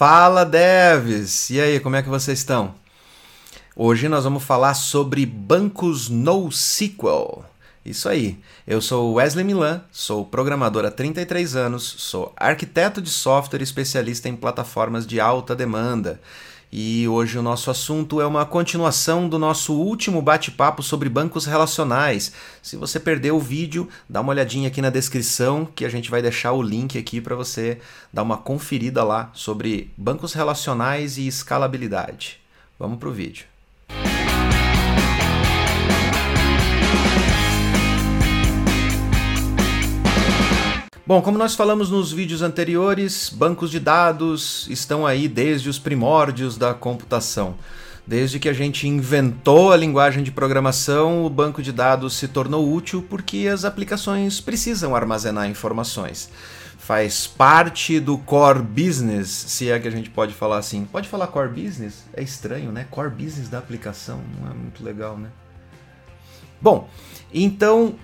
Fala devs! E aí, como é que vocês estão? Hoje nós vamos falar sobre bancos NoSQL. Isso aí, eu sou Wesley Milan, sou programador há 33 anos, sou arquiteto de software especialista em plataformas de alta demanda. E hoje o nosso assunto é uma continuação do nosso último bate-papo sobre bancos relacionais. Se você perdeu o vídeo, dá uma olhadinha aqui na descrição que a gente vai deixar o link aqui para você dar uma conferida lá sobre bancos relacionais e escalabilidade. Vamos para o vídeo. Bom, como nós falamos nos vídeos anteriores, bancos de dados estão aí desde os primórdios da computação. Desde que a gente inventou a linguagem de programação, o banco de dados se tornou útil porque as aplicações precisam armazenar informações. Faz parte do core business, se é que a gente pode falar assim. Pode falar core business? É estranho, né? Core business da aplicação, não é muito legal, né? Bom, então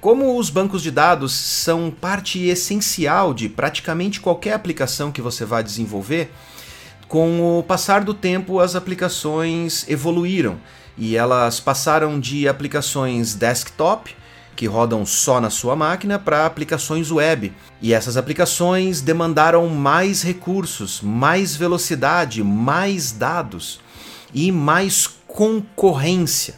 como os bancos de dados são parte essencial de praticamente qualquer aplicação que você vai desenvolver, com o passar do tempo as aplicações evoluíram e elas passaram de aplicações desktop, que rodam só na sua máquina, para aplicações web. E essas aplicações demandaram mais recursos, mais velocidade, mais dados e mais concorrência.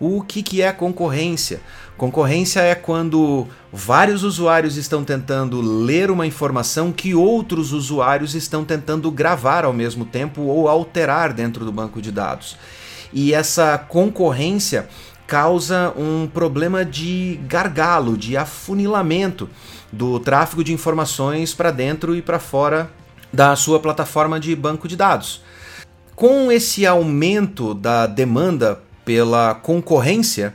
O que, que é concorrência? Concorrência é quando vários usuários estão tentando ler uma informação que outros usuários estão tentando gravar ao mesmo tempo ou alterar dentro do banco de dados. E essa concorrência causa um problema de gargalo, de afunilamento do tráfego de informações para dentro e para fora da sua plataforma de banco de dados. Com esse aumento da demanda pela concorrência,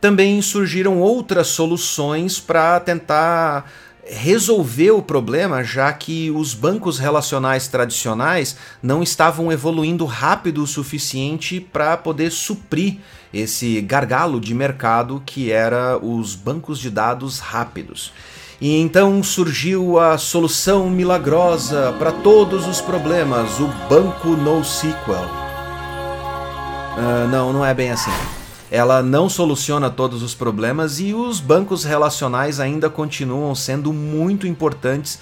também surgiram outras soluções para tentar resolver o problema, já que os bancos relacionais tradicionais não estavam evoluindo rápido o suficiente para poder suprir esse gargalo de mercado que era os bancos de dados rápidos. E então surgiu a solução milagrosa para todos os problemas, o banco NoSQL. Uh, não, não é bem assim. Ela não soluciona todos os problemas e os bancos relacionais ainda continuam sendo muito importantes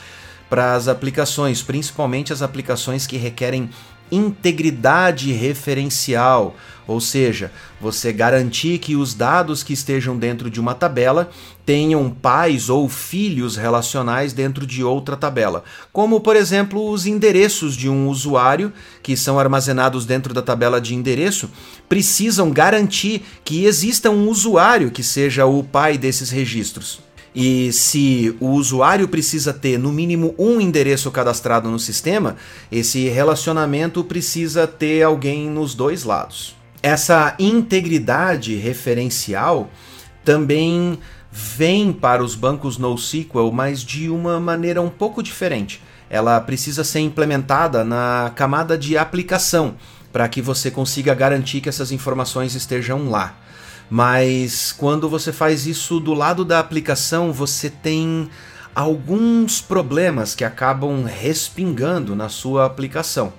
para as aplicações, principalmente as aplicações que requerem integridade referencial, ou seja, você garantir que os dados que estejam dentro de uma tabela tenham pais ou filhos relacionais dentro de outra tabela, como por exemplo os endereços de um usuário que são armazenados dentro da tabela de endereço, precisam garantir que exista um usuário que seja o pai desses registros. E se o usuário precisa ter no mínimo um endereço cadastrado no sistema, esse relacionamento precisa ter alguém nos dois lados. Essa integridade referencial também vem para os bancos NoSQL, mas de uma maneira um pouco diferente. Ela precisa ser implementada na camada de aplicação para que você consiga garantir que essas informações estejam lá. Mas quando você faz isso do lado da aplicação, você tem alguns problemas que acabam respingando na sua aplicação.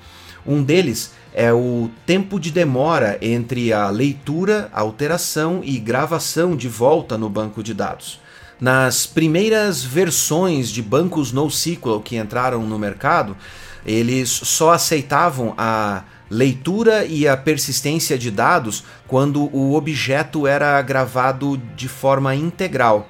Um deles é o tempo de demora entre a leitura, alteração e gravação de volta no banco de dados. Nas primeiras versões de bancos NoSQL que entraram no mercado, eles só aceitavam a leitura e a persistência de dados quando o objeto era gravado de forma integral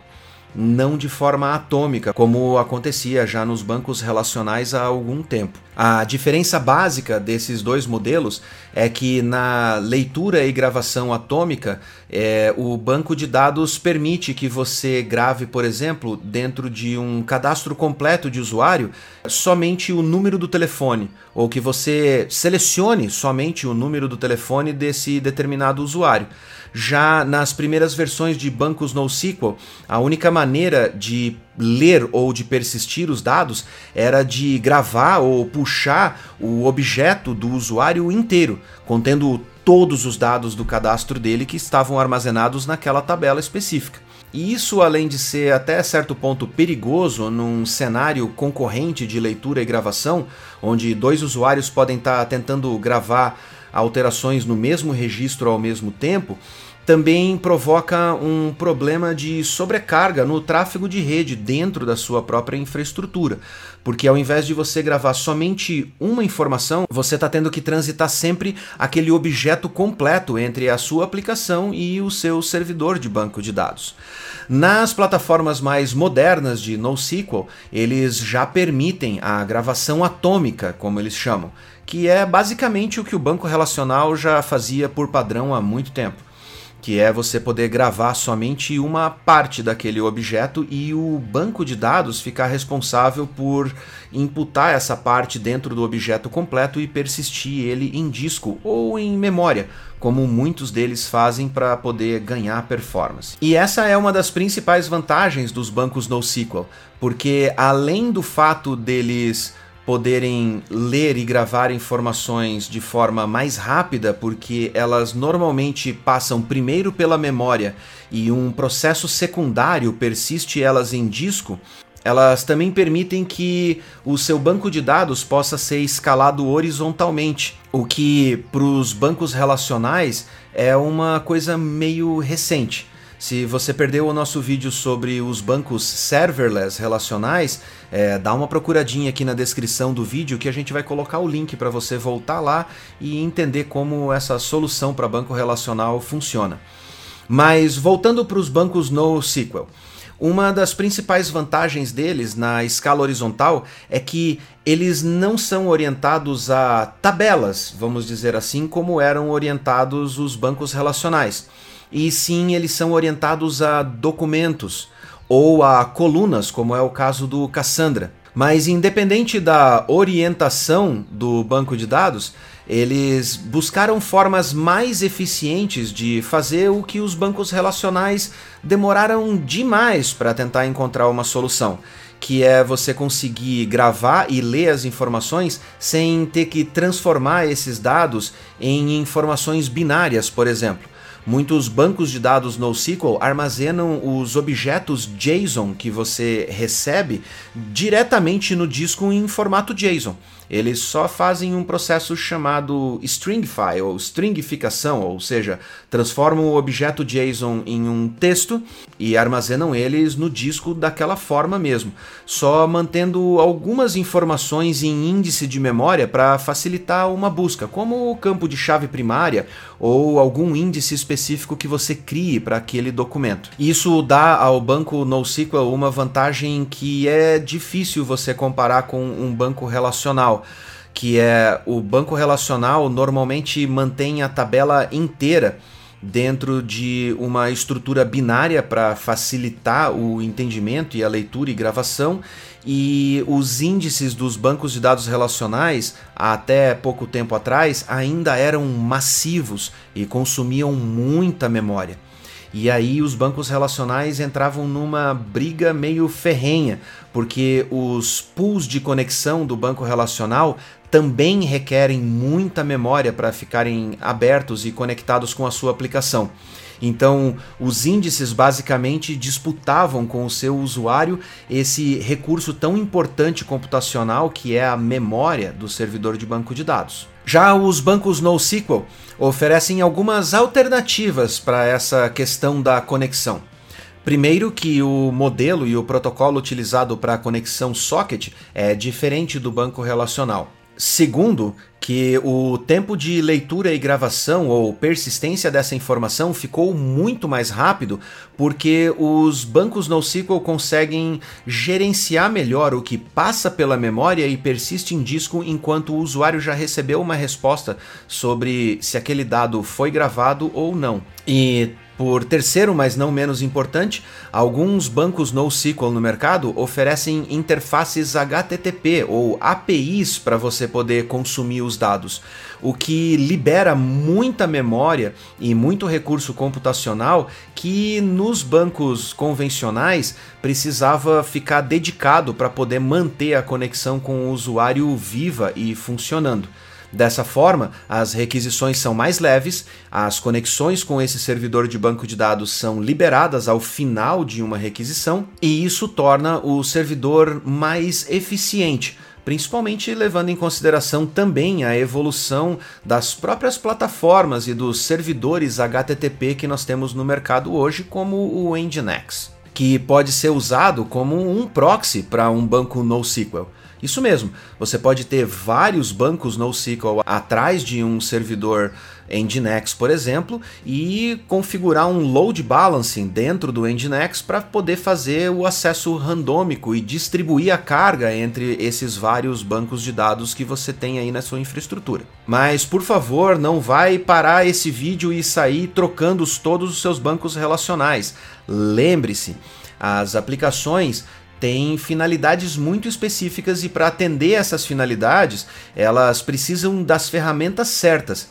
não de forma atômica, como acontecia já nos bancos relacionais há algum tempo. A diferença básica desses dois modelos é que na leitura e gravação atômica, é, o banco de dados permite que você grave, por exemplo, dentro de um cadastro completo de usuário, somente o número do telefone, ou que você selecione somente o número do telefone desse determinado usuário. Já nas primeiras versões de bancos NoSQL, a única maneira de ler ou de persistir os dados era de gravar ou puxar o objeto do usuário inteiro, contendo todos os dados do cadastro dele que estavam armazenados naquela tabela específica. E isso, além de ser até certo ponto perigoso num cenário concorrente de leitura e gravação, onde dois usuários podem estar tentando gravar alterações no mesmo registro ao mesmo tempo, também provoca um problema de sobrecarga no tráfego de rede dentro da sua própria infraestrutura. Porque ao invés de você gravar somente uma informação, você está tendo que transitar sempre aquele objeto completo entre a sua aplicação e o seu servidor de banco de dados. Nas plataformas mais modernas de NoSQL, eles já permitem a gravação atômica, como eles chamam, que é basicamente o que o banco relacional já fazia por padrão há muito tempo que é você poder gravar somente uma parte daquele objeto e o banco de dados ficar responsável por imputar essa parte dentro do objeto completo e persistir ele em disco ou em memória, como muitos deles fazem para poder ganhar performance. E essa é uma das principais vantagens dos bancos NoSQL, porque além do fato deles poderem ler e gravar informações de forma mais rápida, porque elas normalmente passam primeiro pela memória e um processo secundário persiste elas em disco, elas também permitem que o seu banco de dados possa ser escalado horizontalmente, o que para os bancos relacionais é uma coisa meio recente. Se você perdeu o nosso vídeo sobre os bancos serverless relacionais, é, dá uma procuradinha aqui na descrição do vídeo que a gente vai colocar o link para você voltar lá e entender como essa solução para banco relacional funciona. Mas voltando para os bancos NoSQL. Uma das principais vantagens deles na escala horizontal é que eles não são orientados a tabelas, vamos dizer assim, como eram orientados os bancos relacionais e sim eles são orientados a documentos ou a colunas, como é o caso do Cassandra. Mas independente da orientação do banco de dados, eles buscaram formas mais eficientes de fazer o que os bancos relacionais demoraram demais para tentar encontrar uma solução, que é você conseguir gravar e ler as informações sem ter que transformar esses dados em informações binárias, por exemplo. Muitos bancos de dados NoSQL armazenam os objetos JSON que você recebe diretamente no disco em formato JSON. Eles só fazem um processo chamado stringify ou stringificação, ou seja, transformam o objeto JSON em um texto e armazenam eles no disco daquela forma mesmo, só mantendo algumas informações em índice de memória para facilitar uma busca, como o campo de chave primária ou algum índice específico que você crie para aquele documento. Isso dá ao banco NoSQL uma vantagem que é difícil você comparar com um banco que é o banco relacional normalmente mantém a tabela inteira dentro de uma estrutura binária para facilitar o entendimento e a leitura e gravação, e os índices dos bancos de dados relacionais, até pouco tempo atrás, ainda eram massivos e consumiam muita memória. E aí os bancos relacionais entravam numa briga meio ferrenha, porque os pools de conexão do banco relacional também requerem muita memória para ficarem abertos e conectados com a sua aplicação. Então, os índices basicamente disputavam com o seu usuário esse recurso tão importante computacional que é a memória do servidor de banco de dados. Já os bancos NoSQL oferecem algumas alternativas para essa questão da conexão. Primeiro que o modelo e o protocolo utilizado para a conexão socket é diferente do banco relacional. Segundo, que o tempo de leitura e gravação ou persistência dessa informação ficou muito mais rápido porque os bancos NoSQL conseguem gerenciar melhor o que passa pela memória e persiste em disco enquanto o usuário já recebeu uma resposta sobre se aquele dado foi gravado ou não. E por terceiro, mas não menos importante, alguns bancos NoSQL no mercado oferecem interfaces HTTP ou APIs para você poder consumir os dados, o que libera muita memória e muito recurso computacional que nos bancos convencionais precisava ficar dedicado para poder manter a conexão com o usuário viva e funcionando. Dessa forma, as requisições são mais leves, as conexões com esse servidor de banco de dados são liberadas ao final de uma requisição, e isso torna o servidor mais eficiente principalmente levando em consideração também a evolução das próprias plataformas e dos servidores HTTP que nós temos no mercado hoje, como o Nginx, que pode ser usado como um proxy para um banco NoSQL. Isso mesmo, você pode ter vários bancos NoSQL atrás de um servidor Nginx, por exemplo, e configurar um load balancing dentro do Nginx para poder fazer o acesso randômico e distribuir a carga entre esses vários bancos de dados que você tem aí na sua infraestrutura. Mas, por favor, não vai parar esse vídeo e sair trocando todos os seus bancos relacionais. Lembre-se, as aplicações têm finalidades muito específicas e para atender essas finalidades, elas precisam das ferramentas certas.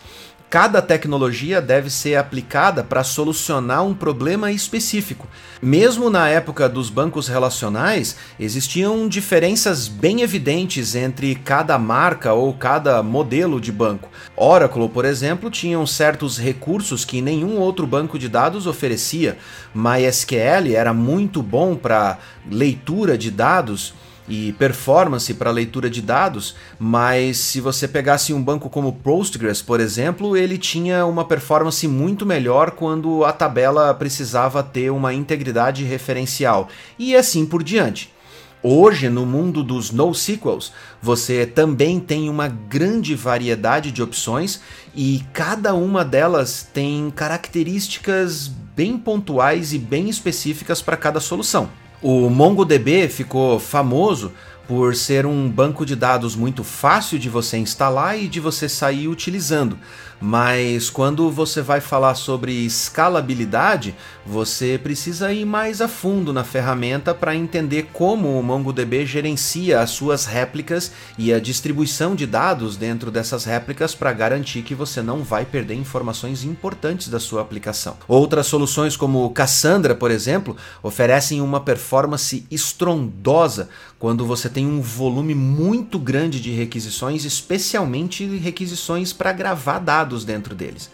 Cada tecnologia deve ser aplicada para solucionar um problema específico. Mesmo na época dos bancos relacionais, existiam diferenças bem evidentes entre cada marca ou cada modelo de banco. Oracle, por exemplo, tinha certos recursos que nenhum outro banco de dados oferecia. MySQL era muito bom para leitura de dados e performance para leitura de dados, mas se você pegasse um banco como Postgres, por exemplo, ele tinha uma performance muito melhor quando a tabela precisava ter uma integridade referencial e assim por diante. Hoje, no mundo dos NoSQLs, você também tem uma grande variedade de opções e cada uma delas tem características bem pontuais e bem específicas para cada solução. O MongoDB ficou famoso por ser um banco de dados muito fácil de você instalar e de você sair utilizando. Mas quando você vai falar sobre escalabilidade, você precisa ir mais a fundo na ferramenta para entender como o MongoDB gerencia as suas réplicas e a distribuição de dados dentro dessas réplicas para garantir que você não vai perder informações importantes da sua aplicação. Outras soluções como Cassandra, por exemplo, oferecem uma performance estrondosa quando você tem um volume muito grande de requisições, especialmente requisições para gravar dados dentro deles.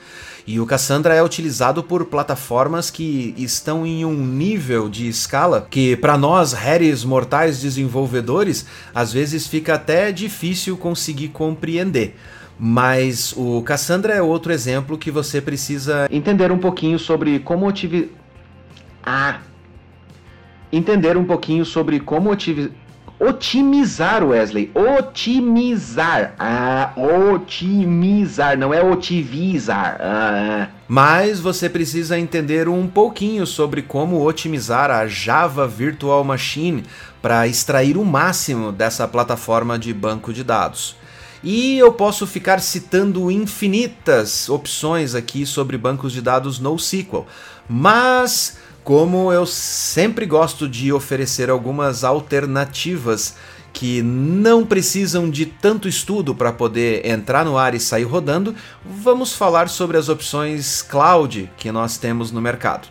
E o Cassandra é utilizado por plataformas que estão em um nível de escala que, para nós, réis mortais desenvolvedores, às vezes fica até difícil conseguir compreender. Mas o Cassandra é outro exemplo que você precisa entender um pouquinho sobre como otimizar. Ah! Entender um pouquinho sobre como otimizar Otimizar, Wesley. Otimizar. Ah, otimizar. Não é otivizar. Ah. Mas você precisa entender um pouquinho sobre como otimizar a Java Virtual Machine para extrair o máximo dessa plataforma de banco de dados. E eu posso ficar citando infinitas opções aqui sobre bancos de dados NoSQL, mas como eu sempre gosto de oferecer algumas alternativas que não precisam de tanto estudo para poder entrar no ar e sair rodando, vamos falar sobre as opções cloud que nós temos no mercado.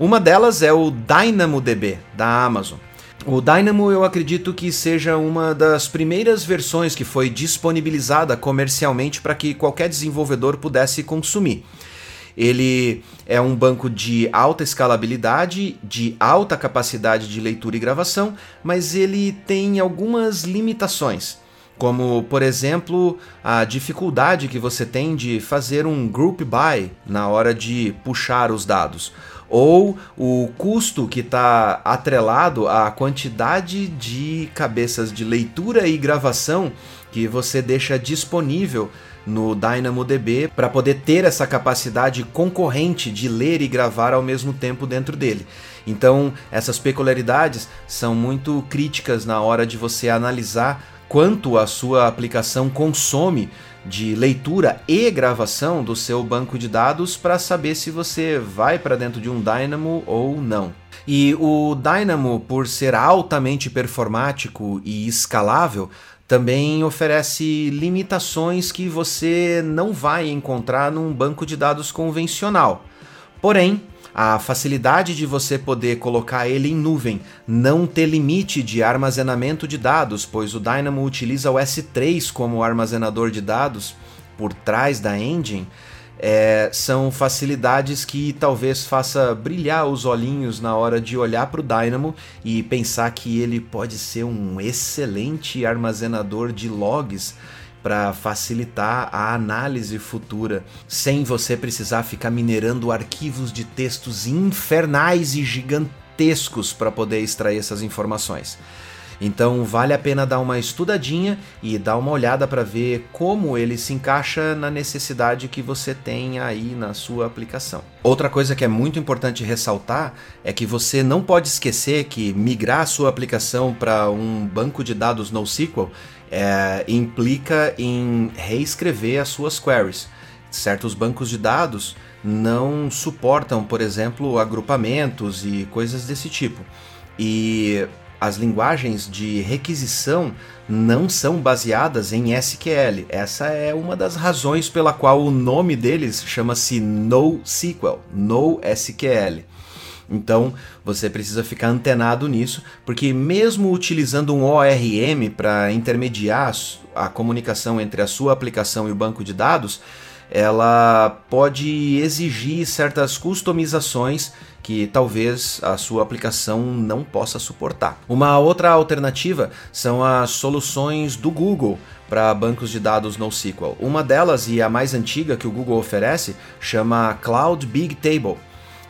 Uma delas é o DynamoDB da Amazon. O Dynamo eu acredito que seja uma das primeiras versões que foi disponibilizada comercialmente para que qualquer desenvolvedor pudesse consumir. Ele é um banco de alta escalabilidade, de alta capacidade de leitura e gravação, mas ele tem algumas limitações. Como, por exemplo, a dificuldade que você tem de fazer um group by na hora de puxar os dados, ou o custo que está atrelado à quantidade de cabeças de leitura e gravação que você deixa disponível no DynamoDB para poder ter essa capacidade concorrente de ler e gravar ao mesmo tempo dentro dele. Então, essas peculiaridades são muito críticas na hora de você analisar quanto a sua aplicação consome de leitura e gravação do seu banco de dados para saber se você vai para dentro de um Dynamo ou não. E o Dynamo, por ser altamente performático e escalável, também oferece limitações que você não vai encontrar num banco de dados convencional. Porém, a facilidade de você poder colocar ele em nuvem, não ter limite de armazenamento de dados, pois o Dynamo utiliza o S3 como armazenador de dados por trás da engine, é, são facilidades que talvez faça brilhar os olhinhos na hora de olhar para o Dynamo e pensar que ele pode ser um excelente armazenador de logs para facilitar a análise futura, sem você precisar ficar minerando arquivos de textos infernais e gigantescos para poder extrair essas informações. Então vale a pena dar uma estudadinha e dar uma olhada para ver como ele se encaixa na necessidade que você tem aí na sua aplicação. Outra coisa que é muito importante ressaltar é que você não pode esquecer que migrar a sua aplicação para um banco de dados NoSQL é, implica em reescrever as suas queries. Certos bancos de dados não suportam, por exemplo, agrupamentos e coisas desse tipo. E as linguagens de requisição não são baseadas em SQL. Essa é uma das razões pela qual o nome deles chama-se NoSQL, NoSQL. Então você precisa ficar antenado nisso, porque mesmo utilizando um ORM para intermediar a comunicação entre a sua aplicação e o banco de dados, ela pode exigir certas customizações que talvez a sua aplicação não possa suportar. Uma outra alternativa são as soluções do Google para bancos de dados NoSQL. Uma delas, e a mais antiga que o Google oferece, chama Cloud Big Table.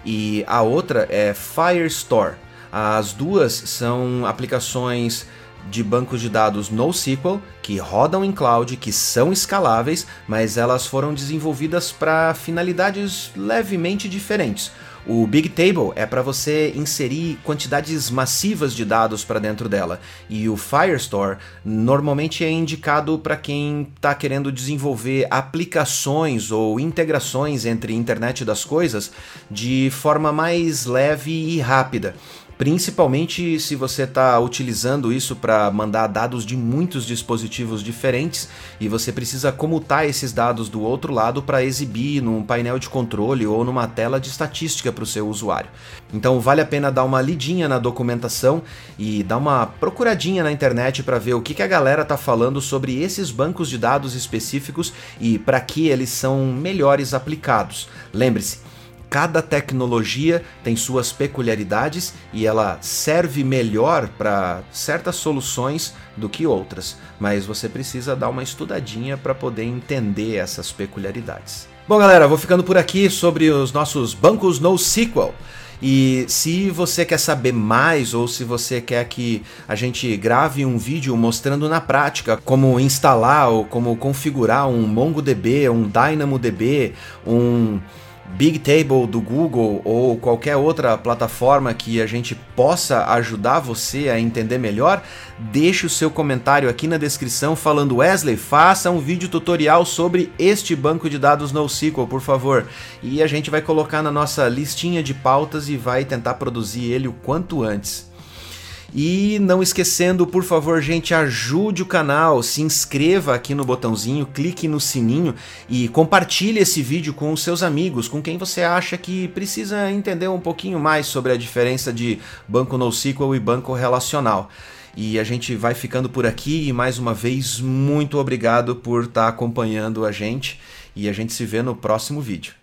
E a outra é Firestore. As duas são aplicações de bancos de dados NoSQL que rodam em cloud, que são escaláveis, mas elas foram desenvolvidas para finalidades levemente diferentes. O Big Table é para você inserir quantidades massivas de dados para dentro dela, e o Firestore normalmente é indicado para quem está querendo desenvolver aplicações ou integrações entre internet das coisas de forma mais leve e rápida. Principalmente se você está utilizando isso para mandar dados de muitos dispositivos diferentes e você precisa comutar esses dados do outro lado para exibir num painel de controle ou numa tela de estatística para o seu usuário. Então vale a pena dar uma lidinha na documentação e dar uma procuradinha na internet para ver o que, que a galera está falando sobre esses bancos de dados específicos e para que eles são melhores aplicados. Lembre-se, Cada tecnologia tem suas peculiaridades e ela serve melhor para certas soluções do que outras, mas você precisa dar uma estudadinha para poder entender essas peculiaridades. Bom, galera, vou ficando por aqui sobre os nossos bancos NoSQL. E se você quer saber mais ou se você quer que a gente grave um vídeo mostrando na prática como instalar ou como configurar um MongoDB, um DynamoDB, um Big Table do Google ou qualquer outra plataforma que a gente possa ajudar você a entender melhor, deixe o seu comentário aqui na descrição falando Wesley, faça um vídeo tutorial sobre este banco de dados NoSQL, por favor. E a gente vai colocar na nossa listinha de pautas e vai tentar produzir ele o quanto antes. E não esquecendo, por favor, gente, ajude o canal, se inscreva aqui no botãozinho, clique no sininho e compartilhe esse vídeo com os seus amigos, com quem você acha que precisa entender um pouquinho mais sobre a diferença de banco NoSQL e banco relacional. E a gente vai ficando por aqui e mais uma vez muito obrigado por estar acompanhando a gente e a gente se vê no próximo vídeo.